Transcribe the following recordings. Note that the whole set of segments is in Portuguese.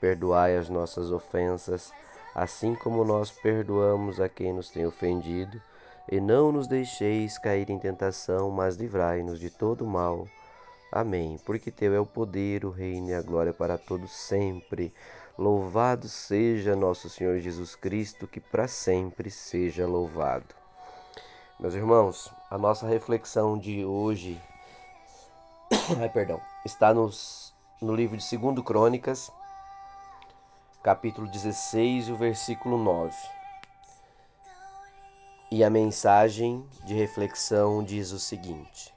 Perdoai as nossas ofensas, assim como nós perdoamos a quem nos tem ofendido, e não nos deixeis cair em tentação, mas livrai-nos de todo mal. Amém. Porque teu é o poder, o reino e a glória para todos sempre. Louvado seja nosso Senhor Jesus Cristo, que para sempre seja louvado. Meus irmãos, a nossa reflexão de hoje, ai, perdão, está nos, no livro de 2 Crônicas, capítulo 16 e o versículo 9. E a mensagem de reflexão diz o seguinte: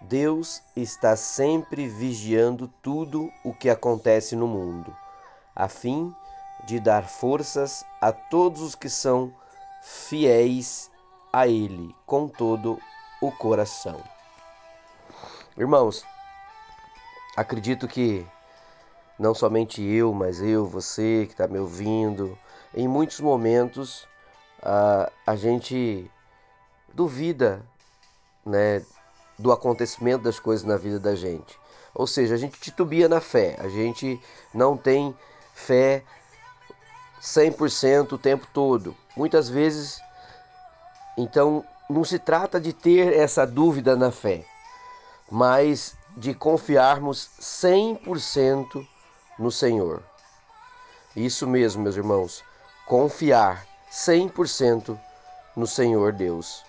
Deus está sempre vigiando tudo o que acontece no mundo, a fim de dar forças a todos os que são fiéis a Ele com todo o coração. Irmãos, acredito que não somente eu, mas eu, você que está me ouvindo, em muitos momentos a, a gente duvida né, do acontecimento das coisas na vida da gente. Ou seja, a gente titubia na fé, a gente não tem fé 100% o tempo todo. Muitas vezes, então, não se trata de ter essa dúvida na fé, mas de confiarmos 100% no Senhor. Isso mesmo, meus irmãos, confiar 100% no Senhor Deus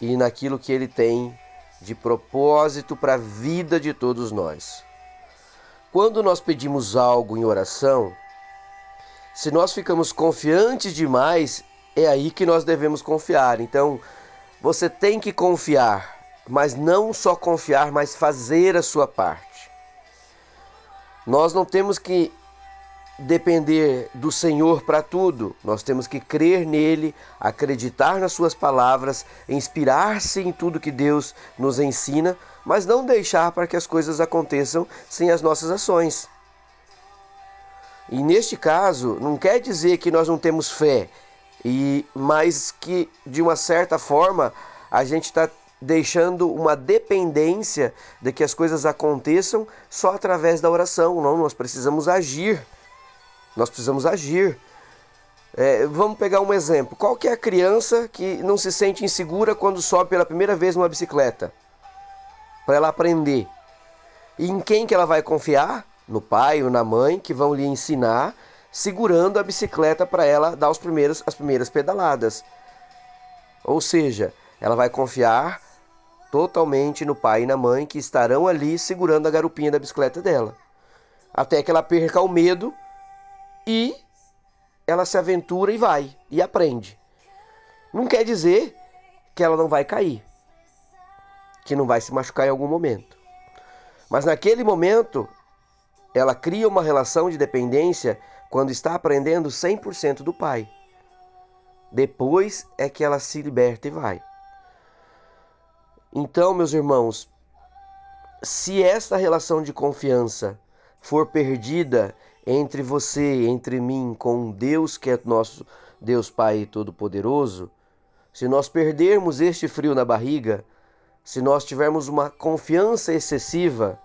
e naquilo que Ele tem de propósito para a vida de todos nós. Quando nós pedimos algo em oração, se nós ficamos confiantes demais, é aí que nós devemos confiar. Então, você tem que confiar, mas não só confiar, mas fazer a sua parte. Nós não temos que depender do Senhor para tudo. Nós temos que crer nele, acreditar nas suas palavras, inspirar-se em tudo que Deus nos ensina, mas não deixar para que as coisas aconteçam sem as nossas ações. E neste caso, não quer dizer que nós não temos fé, e mas que de uma certa forma a gente está deixando uma dependência de que as coisas aconteçam só através da oração. Não, nós precisamos agir. Nós precisamos agir. É, vamos pegar um exemplo. Qual que é a criança que não se sente insegura quando sobe pela primeira vez numa bicicleta? Para ela aprender. E em quem que ela vai confiar? No pai ou na mãe que vão lhe ensinar, segurando a bicicleta para ela dar os primeiros, as primeiras pedaladas. Ou seja, ela vai confiar totalmente no pai e na mãe que estarão ali segurando a garupinha da bicicleta dela. Até que ela perca o medo e ela se aventura e vai e aprende. Não quer dizer que ela não vai cair, que não vai se machucar em algum momento. Mas naquele momento, ela cria uma relação de dependência quando está aprendendo 100% do pai. Depois é que ela se liberta e vai. Então, meus irmãos, se esta relação de confiança for perdida entre você, entre mim, com Deus que é nosso Deus Pai Todo-Poderoso, se nós perdermos este frio na barriga, se nós tivermos uma confiança excessiva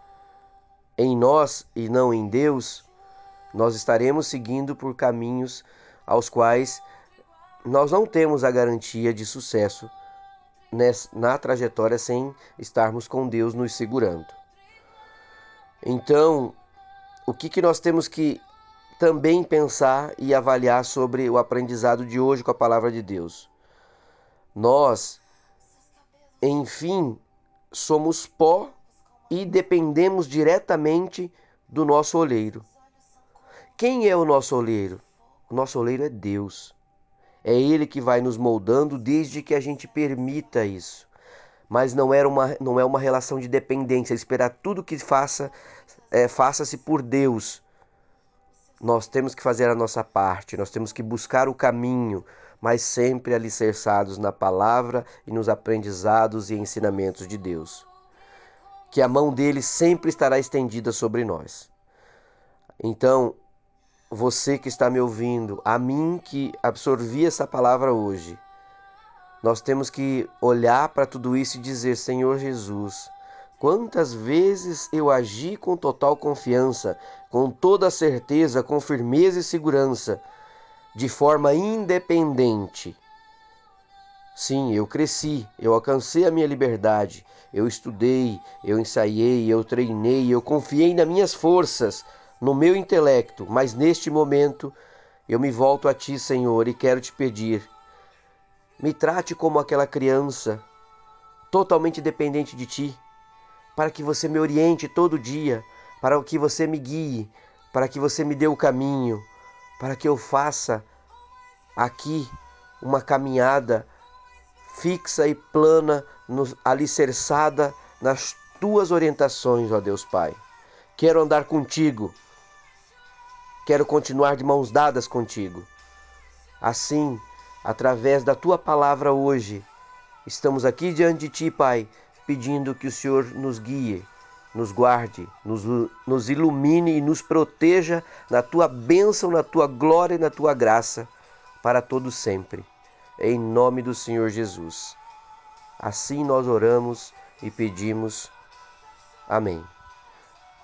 em nós e não em Deus, nós estaremos seguindo por caminhos aos quais nós não temos a garantia de sucesso na trajetória sem estarmos com Deus nos segurando. Então, o que, que nós temos que também pensar e avaliar sobre o aprendizado de hoje com a palavra de Deus? Nós, enfim, somos pó e dependemos diretamente do nosso oleiro. Quem é o nosso oleiro? O nosso oleiro é Deus. É Ele que vai nos moldando desde que a gente permita isso. Mas não, era uma, não é uma relação de dependência, esperar tudo que faça, é, faça-se por Deus. nós temos que fazer a nossa parte, nós temos que buscar o caminho, mas sempre alicerçados na palavra e nos aprendizados e ensinamentos de Deus. Que a mão dele sempre estará estendida sobre nós. Então, você que está me ouvindo, a mim que absorvi essa palavra hoje, nós temos que olhar para tudo isso e dizer: Senhor Jesus, quantas vezes eu agi com total confiança, com toda certeza, com firmeza e segurança, de forma independente. Sim, eu cresci, eu alcancei a minha liberdade, eu estudei, eu ensaiei, eu treinei, eu confiei nas minhas forças no meu intelecto, mas neste momento eu me volto a Ti, Senhor, e quero te pedir: me trate como aquela criança, totalmente dependente de Ti, para que você me oriente todo dia, para que você me guie, para que você me dê o caminho, para que eu faça aqui uma caminhada fixa e plana, alicerçada nas tuas orientações, ó Deus Pai. Quero andar contigo Quero continuar de mãos dadas contigo. Assim, através da tua palavra hoje, estamos aqui diante de ti, Pai, pedindo que o Senhor nos guie, nos guarde, nos, nos ilumine e nos proteja na tua bênção, na tua glória e na tua graça para todos sempre. Em nome do Senhor Jesus. Assim nós oramos e pedimos. Amém.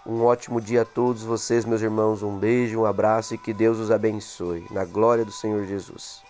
Um ótimo dia a todos vocês, meus irmãos. Um beijo, um abraço e que Deus os abençoe. Na glória do Senhor Jesus.